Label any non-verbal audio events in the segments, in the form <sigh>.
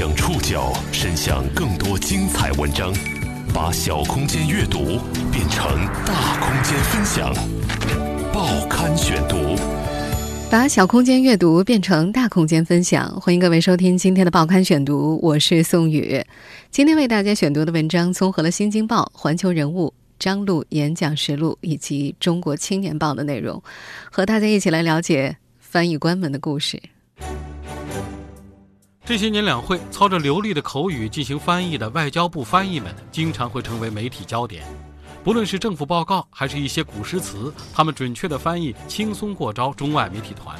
将触角伸向更多精彩文章，把小空间阅读变成大空间分享。报刊选读，把小空间阅读变成大空间分享。欢迎各位收听今天的报刊选读，我是宋宇。今天为大家选读的文章综合了《新京报》《环球人物》。张璐演讲实录以及《中国青年报》的内容，和大家一起来了解翻译官们的故事。这些年，两会操着流利的口语进行翻译的外交部翻译们，经常会成为媒体焦点。不论是政府报告，还是一些古诗词，他们准确的翻译轻松过招中外媒体团。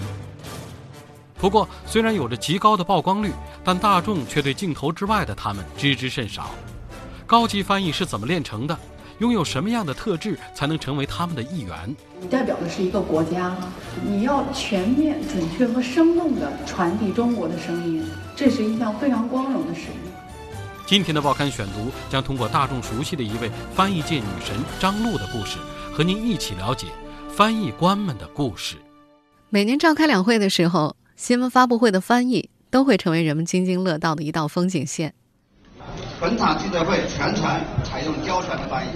不过，虽然有着极高的曝光率，但大众却对镜头之外的他们知之甚少。高级翻译是怎么练成的？拥有什么样的特质才能成为他们的一员？你代表的是一个国家，你要全面、准确和生动地传递中国的声音，这是一项非常光荣的使命。今天的报刊选读将通过大众熟悉的一位翻译界女神张璐的故事，和您一起了解翻译官们的故事。每年召开两会的时候，新闻发布会的翻译都会成为人们津津乐道的一道风景线。本场记者会全程采用交传的翻译。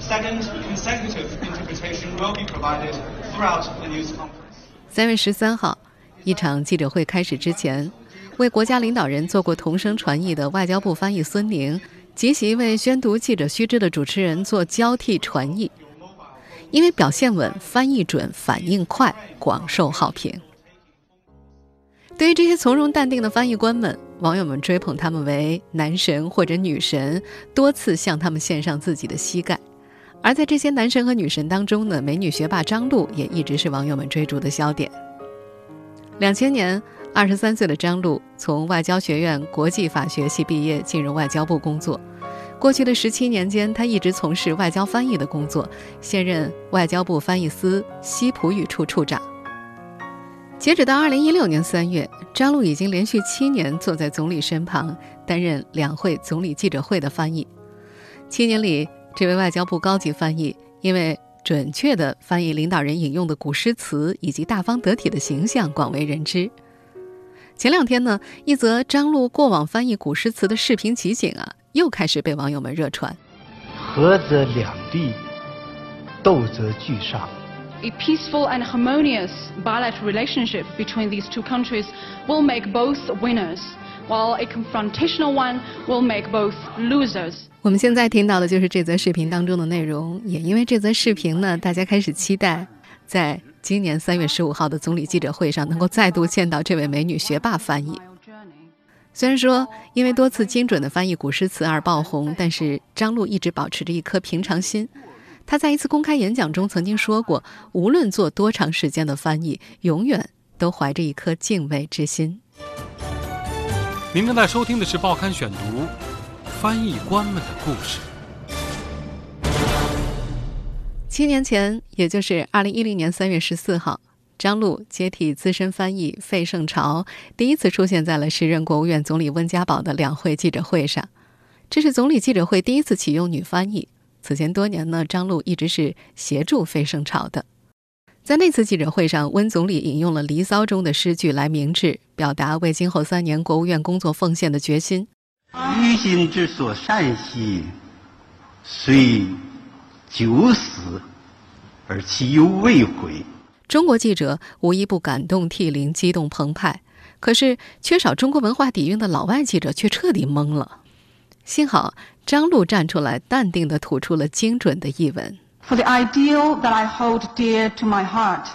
Second, consecutive interpretation will be provided throughout the news conference. 三月十三号，一场记者会开始之前，为国家领导人做过同声传译的外交部翻译孙宁，即席为宣读记者须知的主持人做交替传译，因为表现稳、翻译准、反应快，广受好评。对于这些从容淡定的翻译官们，网友们追捧他们为男神或者女神，多次向他们献上自己的膝盖。而在这些男神和女神当中呢，美女学霸张璐也一直是网友们追逐的焦点。两千年，二十三岁的张璐从外交学院国际法学系毕业，进入外交部工作。过去的十七年间，他一直从事外交翻译的工作，现任外交部翻译司西普语处处长。截止到二零一六年三月，张璐已经连续七年坐在总理身旁，担任两会总理记者会的翻译。七年里，这位外交部高级翻译因为准确地翻译领导人引用的古诗词以及大方得体的形象广为人知。前两天呢，一则张璐过往翻译古诗词的视频集锦啊，又开始被网友们热传。合则两利，斗则俱伤。a peaceful and harmonious bilateral relationship between these two countries will make both winners, while a confrontational one will make both losers. 我们现在听到的就是这则视频当中的内容，也因为这则视频呢，大家开始期待，在今年三月十五号的总理记者会上能够再度见到这位美女学霸翻译。虽然说因为多次精准的翻译古诗词而爆红，但是张璐一直保持着一颗平常心。他在一次公开演讲中曾经说过：“无论做多长时间的翻译，永远都怀着一颗敬畏之心。”您正在收听的是《报刊选读》，翻译官们的故事。七年前，也就是二零一零年三月十四号，张璐接替资深翻译费盛朝，第一次出现在了时任国务院总理温家宝的两会记者会上。这是总理记者会第一次启用女翻译。此前多年呢，张璐一直是协助费盛朝的。在那次记者会上，温总理引用了《离骚》中的诗句来明志，表达为今后三年国务院工作奉献的决心。于心之所善兮，虽九死，而其犹未悔。中国记者无一不感动涕零、激动澎湃，可是缺少中国文化底蕴的老外记者却彻底懵了。幸好。张璐站出来，淡定地吐出了精准的译文。For the ideal that I hold dear to my heart,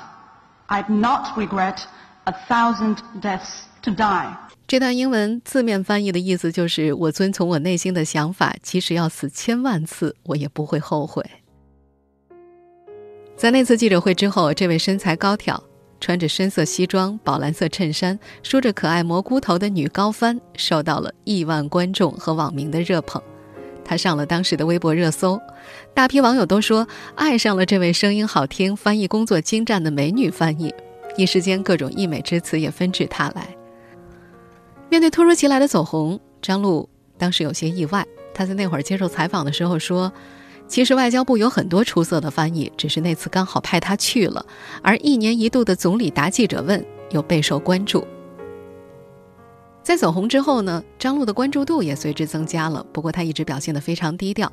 I'd not regret a thousand deaths to die。这段英文字面翻译的意思就是：我遵从我内心的想法，即使要死千万次，我也不会后悔。在那次记者会之后，这位身材高挑。穿着深色西装、宝蓝色衬衫、梳着可爱蘑菇头的女高翻，受到了亿万观众和网民的热捧。她上了当时的微博热搜，大批网友都说爱上了这位声音好听、翻译工作精湛的美女翻译。一时间，各种溢美之词也纷至沓来。面对突如其来的走红，张璐当时有些意外。她在那会儿接受采访的时候说。其实外交部有很多出色的翻译，只是那次刚好派他去了。而一年一度的总理答记者问又备受关注。在走红之后呢，张璐的关注度也随之增加了。不过他一直表现得非常低调。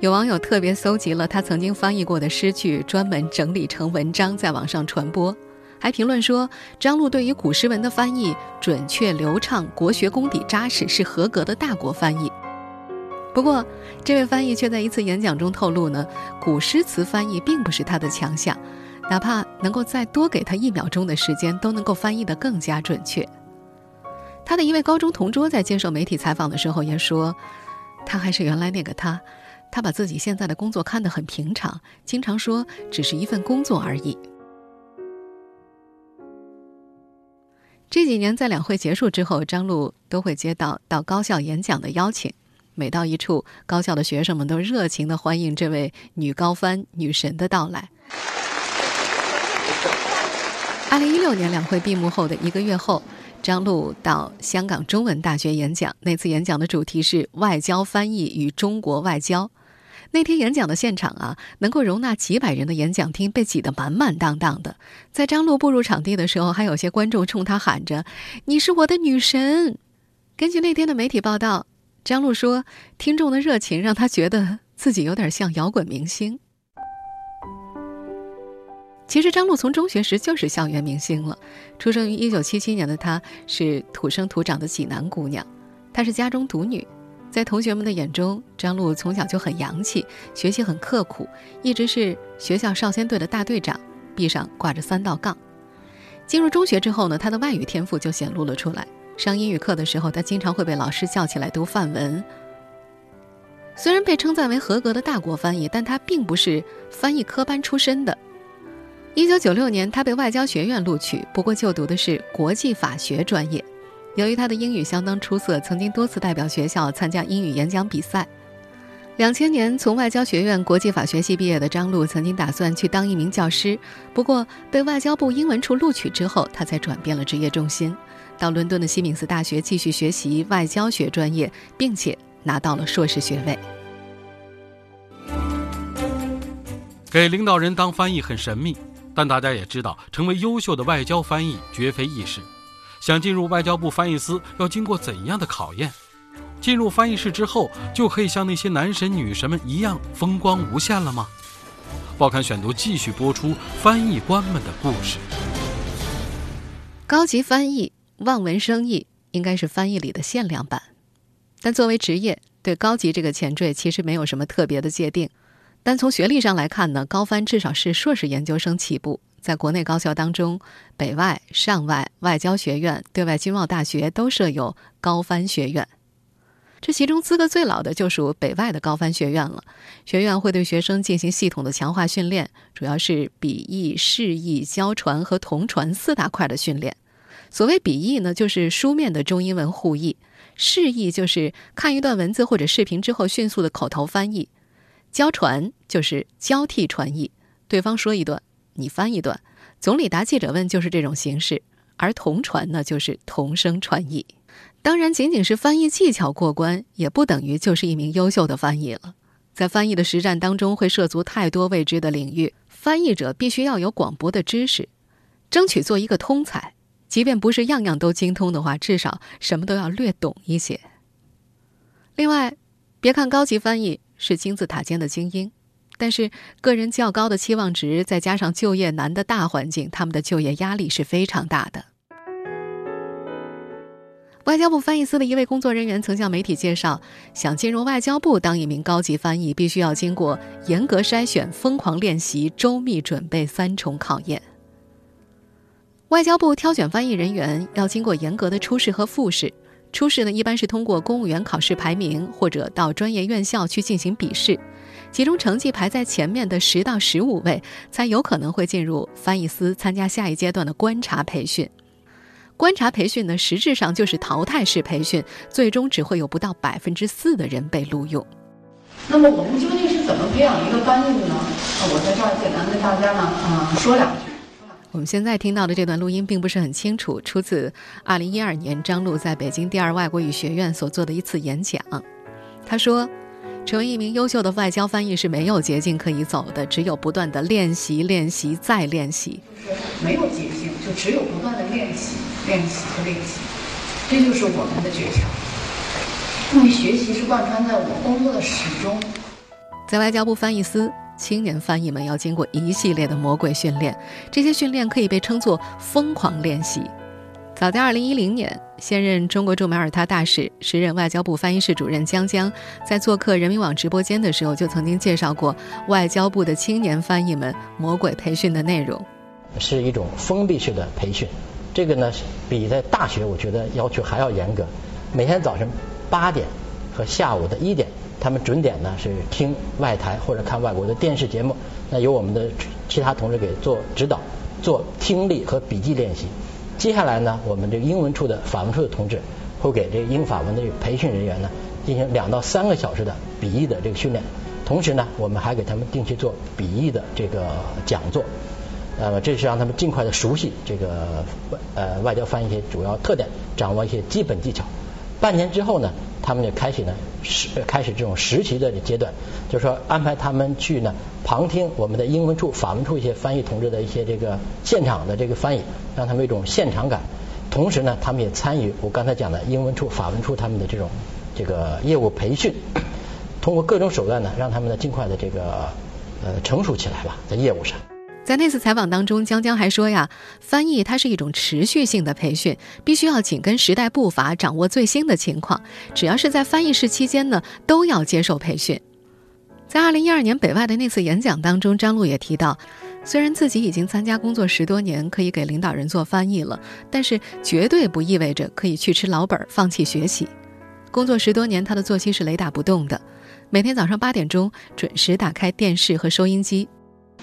有网友特别搜集了他曾经翻译过的诗句，专门整理成文章在网上传播，还评论说张璐对于古诗文的翻译准确流畅，国学功底扎实，是合格的大国翻译。不过，这位翻译却在一次演讲中透露呢，古诗词翻译并不是他的强项，哪怕能够再多给他一秒钟的时间，都能够翻译得更加准确。他的一位高中同桌在接受媒体采访的时候也说，他还是原来那个他。他把自己现在的工作看得很平常，经常说只是一份工作而已。这几年在两会结束之后，张璐都会接到到高校演讲的邀请，每到一处，高校的学生们都热情的欢迎这位女高翻女神的到来。二零一六年两会闭幕后的一个月后。张璐到香港中文大学演讲，那次演讲的主题是外交翻译与中国外交。那天演讲的现场啊，能够容纳几百人的演讲厅被挤得满满当当的。在张璐步入场地的时候，还有些观众冲他喊着：“你是我的女神！”根据那天的媒体报道，张璐说，听众的热情让他觉得自己有点像摇滚明星。其实张璐从中学时就是校园明星了。出生于一九七七年的她，是土生土长的济南姑娘。她是家中独女，在同学们的眼中，张璐从小就很洋气，学习很刻苦，一直是学校少先队的大队长，臂上挂着三道杠。进入中学之后呢，她的外语天赋就显露了出来。上英语课的时候，他经常会被老师叫起来读范文。虽然被称赞为合格的大国翻译，但他并不是翻译科班出身的。一九九六年，他被外交学院录取，不过就读的是国际法学专业。由于他的英语相当出色，曾经多次代表学校参加英语演讲比赛。两千年从外交学院国际法学系毕业的张璐，曾经打算去当一名教师，不过被外交部英文处录取之后，他才转变了职业重心，到伦敦的西敏寺大学继续学习外交学专业，并且拿到了硕士学位。给领导人当翻译很神秘。但大家也知道，成为优秀的外交翻译绝非易事。想进入外交部翻译司，要经过怎样的考验？进入翻译室之后，就可以像那些男神女神们一样风光无限了吗？报刊选读继续播出翻译官们的故事。高级翻译望文生义，应该是翻译里的限量版。但作为职业，对高级这个前缀其实没有什么特别的界定。但从学历上来看呢，高翻至少是硕士研究生起步。在国内高校当中，北外、上外、外交学院、对外经贸大学都设有高翻学院。这其中资格最老的就属北外的高翻学院了。学院会对学生进行系统的强化训练，主要是笔译、释译、交传和同传四大块的训练。所谓笔译呢，就是书面的中英文互译；释义就是看一段文字或者视频之后迅速的口头翻译。交传就是交替传译，对方说一段，你翻一段。总理答记者问就是这种形式，而同传呢就是同声传译。当然，仅仅是翻译技巧过关，也不等于就是一名优秀的翻译了。在翻译的实战当中，会涉足太多未知的领域，翻译者必须要有广博的知识，争取做一个通才。即便不是样样都精通的话，至少什么都要略懂一些。另外，别看高级翻译。是金字塔尖的精英，但是个人较高的期望值，再加上就业难的大环境，他们的就业压力是非常大的。外交部翻译司的一位工作人员曾向媒体介绍，想进入外交部当一名高级翻译，必须要经过严格筛选、疯狂练习、周密准备三重考验。外交部挑选翻译人员要经过严格的初试和复试。初试呢，一般是通过公务员考试排名，或者到专业院校去进行笔试，其中成绩排在前面的十到十五位，才有可能会进入翻译司参加下一阶段的观察培训。观察培训呢，实质上就是淘汰式培训，最终只会有不到百分之四的人被录用。那么我们究竟是怎么培养一个翻译的呢？我在这儿简单跟大家呢，嗯，说两句。我们现在听到的这段录音并不是很清楚，出自2012年张璐在北京第二外国语学院所做的一次演讲。他说：“成为一名优秀的外交翻译是没有捷径可以走的，只有不断的练习、练习再练习。没有捷径，就只有不断的练习、练习和练习。这就是我们的诀窍。因为学习是贯穿在我工作的始终。在外交部翻译司，青年翻译们要经过一系列的魔鬼训练，这些训练可以被称作“疯狂练习”。早在2010年，现任中国驻马耳他大使、时任外交部翻译室主任江江，在做客人民网直播间的时候，就曾经介绍过外交部的青年翻译们魔鬼培训的内容。是一种封闭式的培训，这个呢比在大学我觉得要求还要严格。每天早晨八点和下午的一点，他们准点呢是听外台或者看外国的电视节目，那由我们的其他同志给做指导，做听力和笔记练习。接下来呢，我们这个英文处的法文处的同志会给这个英法文的培训人员呢进行两到三个小时的笔译的这个训练，同时呢，我们还给他们定期做笔译的这个讲座。那么这是让他们尽快的熟悉这个呃外交翻译一些主要特点，掌握一些基本技巧。半年之后呢，他们就开始呢实开始这种实习的阶段，就是说安排他们去呢旁听我们的英文处、法文处一些翻译同志的一些这个现场的这个翻译，让他们一种现场感。同时呢，他们也参与我刚才讲的英文处、法文处他们的这种这个业务培训，通过各种手段呢，让他们呢尽快的这个呃成熟起来吧，在业务上。在那次采访当中，江江还说呀，翻译它是一种持续性的培训，必须要紧跟时代步伐，掌握最新的情况。只要是在翻译室期间呢，都要接受培训。在二零一二年北外的那次演讲当中，张璐也提到，虽然自己已经参加工作十多年，可以给领导人做翻译了，但是绝对不意味着可以去吃老本，放弃学习。工作十多年，他的作息是雷打不动的，每天早上八点钟准时打开电视和收音机。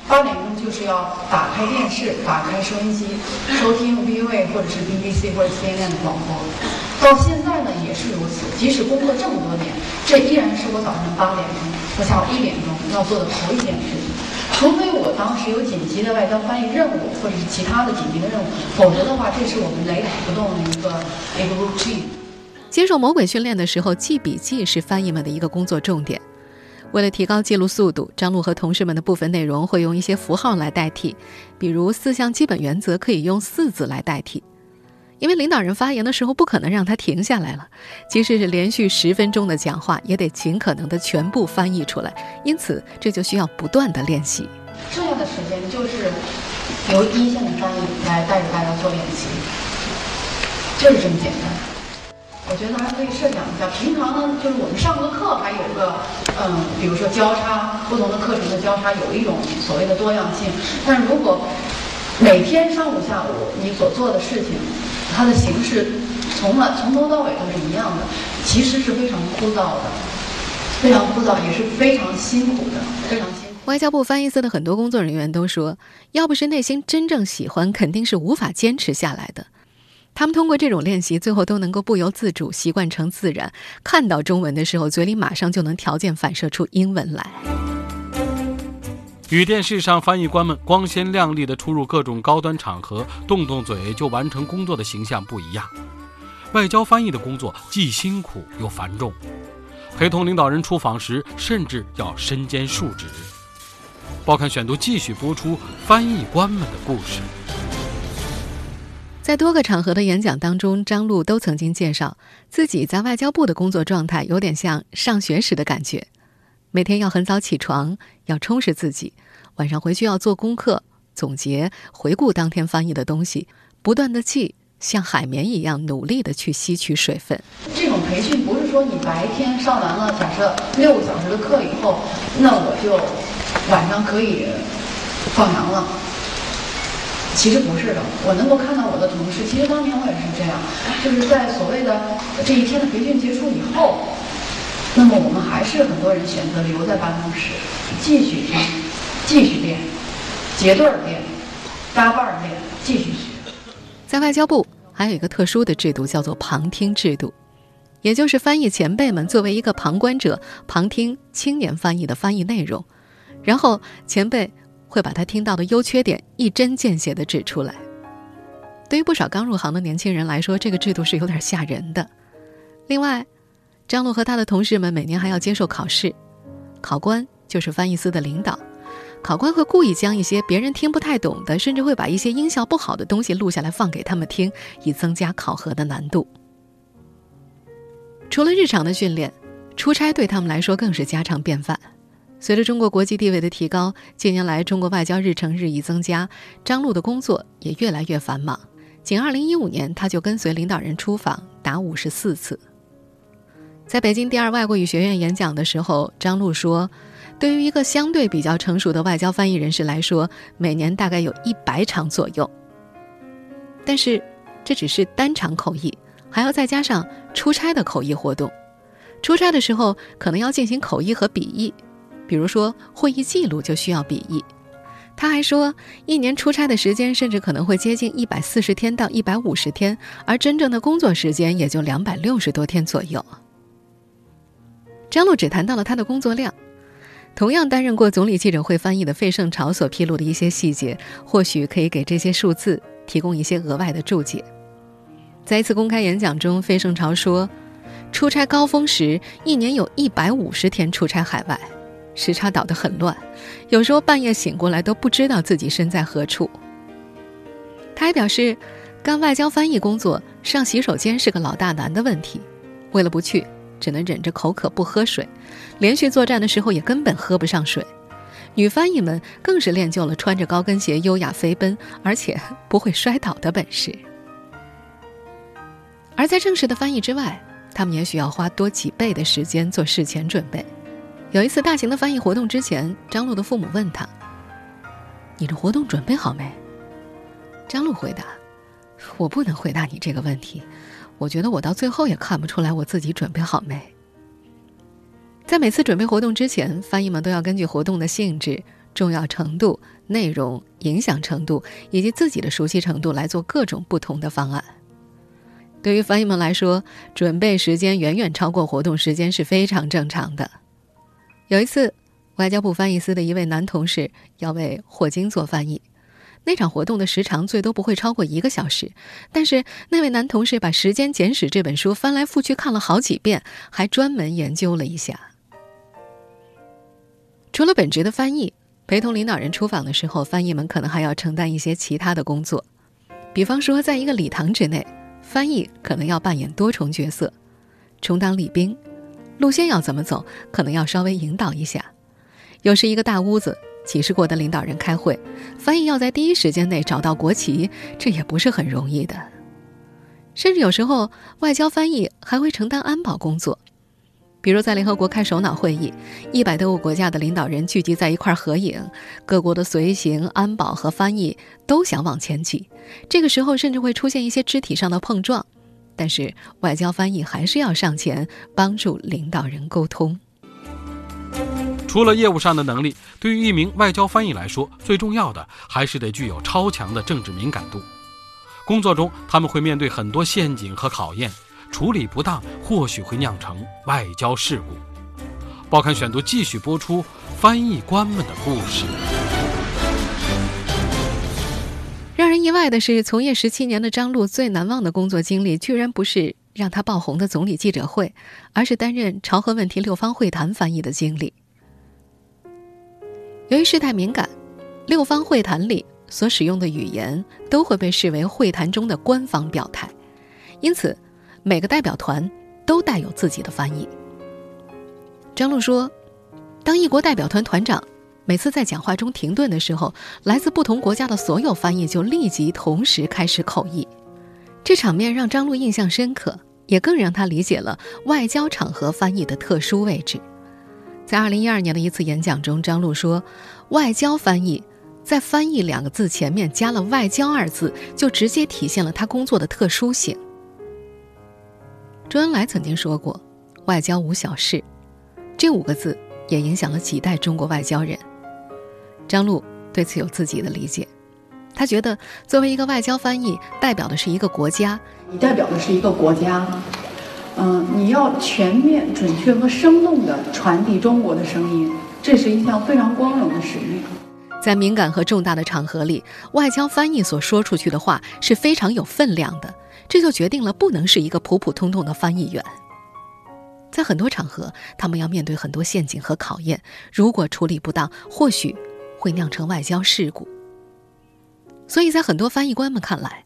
八点钟就是要打开电视，打开收音机，收听 VOA 或者是 BBC 或者 CNN 的广播。到现在呢也是如此，即使工作这么多年，这依然是我早上八点钟和下午一点钟要做的头一件事情。除非我当时有紧急的外交翻译任务，或者是其他的紧急的任务，否则的话，这是我们雷打不动的一个一个 routine。接受魔鬼训练的时候，记笔记是翻译们的一个工作重点。为了提高记录速度，张璐和同事们的部分内容会用一些符号来代替，比如四项基本原则可以用四字来代替。因为领导人发言的时候不可能让他停下来了，即使是连续十分钟的讲话，也得尽可能的全部翻译出来。因此，这就需要不断的练习。剩下的时间就是由一线的翻译来带着大家做练习，就是这么简单。我觉得还可以设想一下，平常呢，就是我们上个课还有个，嗯，比如说交叉不同的课程的交叉，有一种所谓的多样性。但如果每天上午下午你所做的事情，它的形式从来从头到尾都是一样的，其实是非常枯燥的，非常枯燥，也是非常辛苦的，非常辛苦。外交部翻译司的很多工作人员都说，要不是内心真正喜欢，肯定是无法坚持下来的。他们通过这种练习，最后都能够不由自主习惯成自然。看到中文的时候，嘴里马上就能条件反射出英文来。与电视上翻译官们光鲜亮丽的出入各种高端场合，动动嘴就完成工作的形象不一样。外交翻译的工作既辛苦又繁重，陪同领导人出访时，甚至要身兼数职。报刊选读继续播出翻译官们的故事。在多个场合的演讲当中，张璐都曾经介绍自己在外交部的工作状态，有点像上学时的感觉。每天要很早起床，要充实自己；晚上回去要做功课、总结、回顾当天翻译的东西，不断的记，像海绵一样努力的去吸取水分。这种培训不是说你白天上完了，假设六个小时的课以后，那我就晚上可以放羊了。其实不是的，我能够看到我的同事，其实当年我也是这样，就是在所谓的这一天的培训结束以后，那么我们还是很多人选择留在办公室，继续听，继续练，结对儿练，搭伴儿练，继续学。在外交部还有一个特殊的制度，叫做旁听制度，也就是翻译前辈们作为一个旁观者，旁听青年翻译的翻译内容，然后前辈。会把他听到的优缺点一针见血地指出来。对于不少刚入行的年轻人来说，这个制度是有点吓人的。另外，张璐和他的同事们每年还要接受考试，考官就是翻译司的领导。考官会故意将一些别人听不太懂的，甚至会把一些音效不好的东西录下来放给他们听，以增加考核的难度。除了日常的训练，出差对他们来说更是家常便饭。随着中国国际地位的提高，近年来中国外交日程日益增加，张璐的工作也越来越繁忙。仅2015年，他就跟随领导人出访达54次。在北京第二外国语学院演讲的时候，张璐说：“对于一个相对比较成熟的外交翻译人士来说，每年大概有一百场左右。但是，这只是单场口译，还要再加上出差的口译活动。出差的时候，可能要进行口译和笔译，比如说会议记录就需要笔译。”他还说，一年出差的时间甚至可能会接近一百四十天到一百五十天，而真正的工作时间也就两百六十多天左右。张璐只谈到了他的工作量，同样担任过总理记者会翻译的费盛朝所披露的一些细节，或许可以给这些数字提供一些额外的注解。在一次公开演讲中，费盛朝说，出差高峰时，一年有一百五十天出差海外。时差倒得很乱，有时候半夜醒过来都不知道自己身在何处。他还表示，干外交翻译工作上洗手间是个老大难的问题，为了不去，只能忍着口渴不喝水，连续作战的时候也根本喝不上水。女翻译们更是练就了穿着高跟鞋优雅飞奔，而且 <laughs> 不会摔倒的本事。而在正式的翻译之外，他们也许要花多几倍的时间做事前准备。有一次大型的翻译活动之前，张璐的父母问他：“你的活动准备好没？”张璐回答：“我不能回答你这个问题，我觉得我到最后也看不出来我自己准备好没。”在每次准备活动之前，翻译们都要根据活动的性质、重要程度、内容、影响程度以及自己的熟悉程度来做各种不同的方案。对于翻译们来说，准备时间远远超过活动时间是非常正常的。有一次，外交部翻译司的一位男同事要为霍金做翻译，那场活动的时长最多不会超过一个小时。但是那位男同事把《时间简史》这本书翻来覆去看了好几遍，还专门研究了一下。除了本职的翻译，陪同领导人出访的时候，翻译们可能还要承担一些其他的工作，比方说，在一个礼堂之内，翻译可能要扮演多重角色，充当礼宾。路线要怎么走，可能要稍微引导一下。有时一个大屋子，几十国的领导人开会，翻译要在第一时间内找到国旗，这也不是很容易的。甚至有时候，外交翻译还会承担安保工作，比如在联合国开首脑会议，一百多个国家的领导人聚集在一块合影，各国的随行、安保和翻译都想往前挤，这个时候甚至会出现一些肢体上的碰撞。但是外交翻译还是要上前帮助领导人沟通。除了业务上的能力，对于一名外交翻译来说，最重要的还是得具有超强的政治敏感度。工作中，他们会面对很多陷阱和考验，处理不当或许会酿成外交事故。报刊选读继续播出翻译官们的故事。意外的是，从业十七年的张璐最难忘的工作经历，居然不是让他爆红的总理记者会，而是担任朝核问题六方会谈翻译的经历。由于事态敏感，六方会谈里所使用的语言都会被视为会谈中的官方表态，因此每个代表团都带有自己的翻译。张璐说：“当一国代表团团长。”每次在讲话中停顿的时候，来自不同国家的所有翻译就立即同时开始口译。这场面让张璐印象深刻，也更让他理解了外交场合翻译的特殊位置。在二零一二年的一次演讲中，张璐说：“外交翻译在‘翻译’两个字前面加了‘外交’二字，就直接体现了他工作的特殊性。”周恩来曾经说过：“外交无小事”，这五个字也影响了几代中国外交人。张璐对此有自己的理解，他觉得作为一个外交翻译，代表的是一个国家，你代表的是一个国家，嗯，你要全面、准确和生动地传递中国的声音，这是一项非常光荣的使命。在敏感和重大的场合里，外交翻译所说出去的话是非常有分量的，这就决定了不能是一个普普通通的翻译员。在很多场合，他们要面对很多陷阱和考验，如果处理不当，或许。会酿成外交事故，所以在很多翻译官们看来，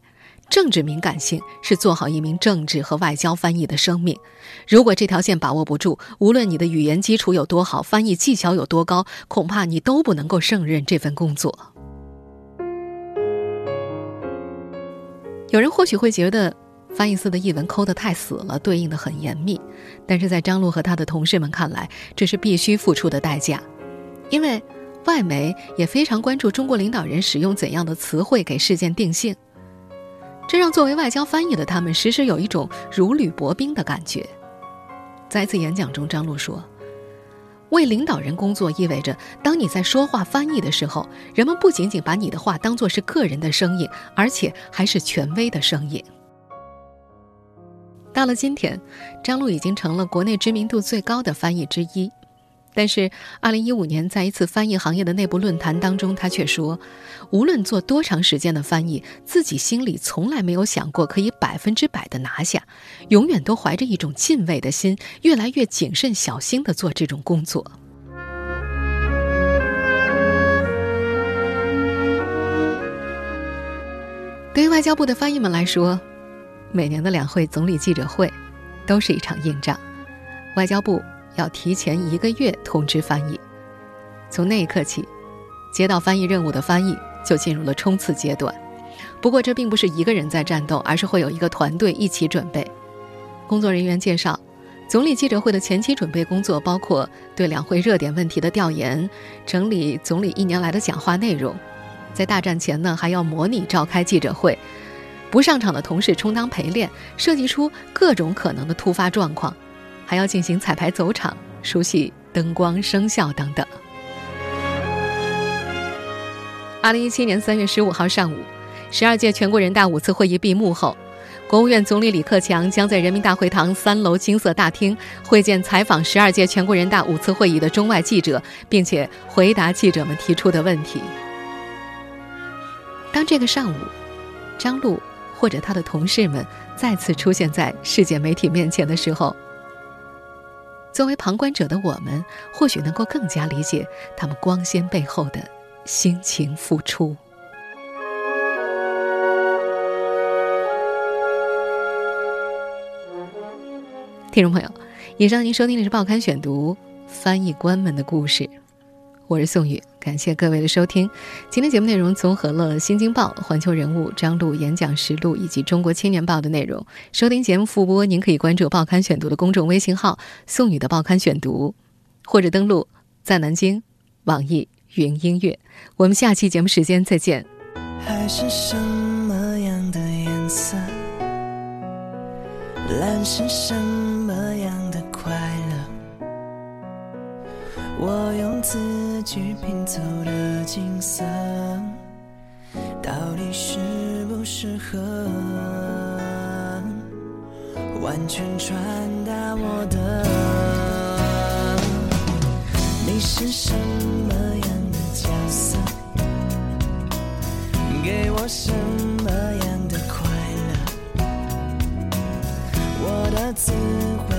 政治敏感性是做好一名政治和外交翻译的生命。如果这条线把握不住，无论你的语言基础有多好，翻译技巧有多高，恐怕你都不能够胜任这份工作。有人或许会觉得翻译司的译文抠得太死了，对应的很严密，但是在张璐和他的同事们看来，这是必须付出的代价，因为外媒也非常关注中国领导人使用怎样的词汇给事件定性。这让作为外交翻译的他们时时有一种如履薄冰的感觉。在一次演讲中，张璐说：“为领导人工作意味着，当你在说话翻译的时候，人们不仅仅把你的话当作是个人的声音，而且还是权威的声音。”到了今天，张璐已经成了国内知名度最高的翻译之一。但是，二零一五年在一次翻译行业的内部论坛当中，他却说，无论做多长时间的翻译，自己心里从来没有想过可以百分之百的拿下，永远都怀着一种敬畏的心，越来越谨慎小心的做这种工作。对于外交部的翻译们来说，每年的两会总理记者会，都是一场硬仗，外交部。要提前一个月通知翻译，从那一刻起，接到翻译任务的翻译就进入了冲刺阶段。不过，这并不是一个人在战斗，而是会有一个团队一起准备。工作人员介绍，总理记者会的前期准备工作包括对两会热点问题的调研，整理总理一年来的讲话内容。在大战前呢，还要模拟召开记者会，不上场的同事充当陪练，设计出各种可能的突发状况。还要进行彩排走场、熟悉灯光、声效等等。二零一七年三月十五号上午，十二届全国人大五次会议闭幕后，国务院总理李克强将在人民大会堂三楼金色大厅会见采访十二届全国人大五次会议的中外记者，并且回答记者们提出的问题。当这个上午，张璐或者他的同事们再次出现在世界媒体面前的时候，作为旁观者的我们，或许能够更加理解他们光鲜背后的辛勤付出。听众朋友，以上您收听的是《报刊选读》翻译官们的故事。我是宋宇，感谢各位的收听。今天节目内容综合了《新京报》《环球人物》张璐演讲实录以及《中国青年报》的内容。收听节目复播，您可以关注《报刊选读》的公众微信号“宋宇的报刊选读”，或者登录在南京网易云音乐。我们下期节目时间再见。海是什么样的颜色？蓝是什么我用字句拼凑的景色，到底适不适合完全传达我的？你是什么样的角色？给我什么样的快乐？我的词汇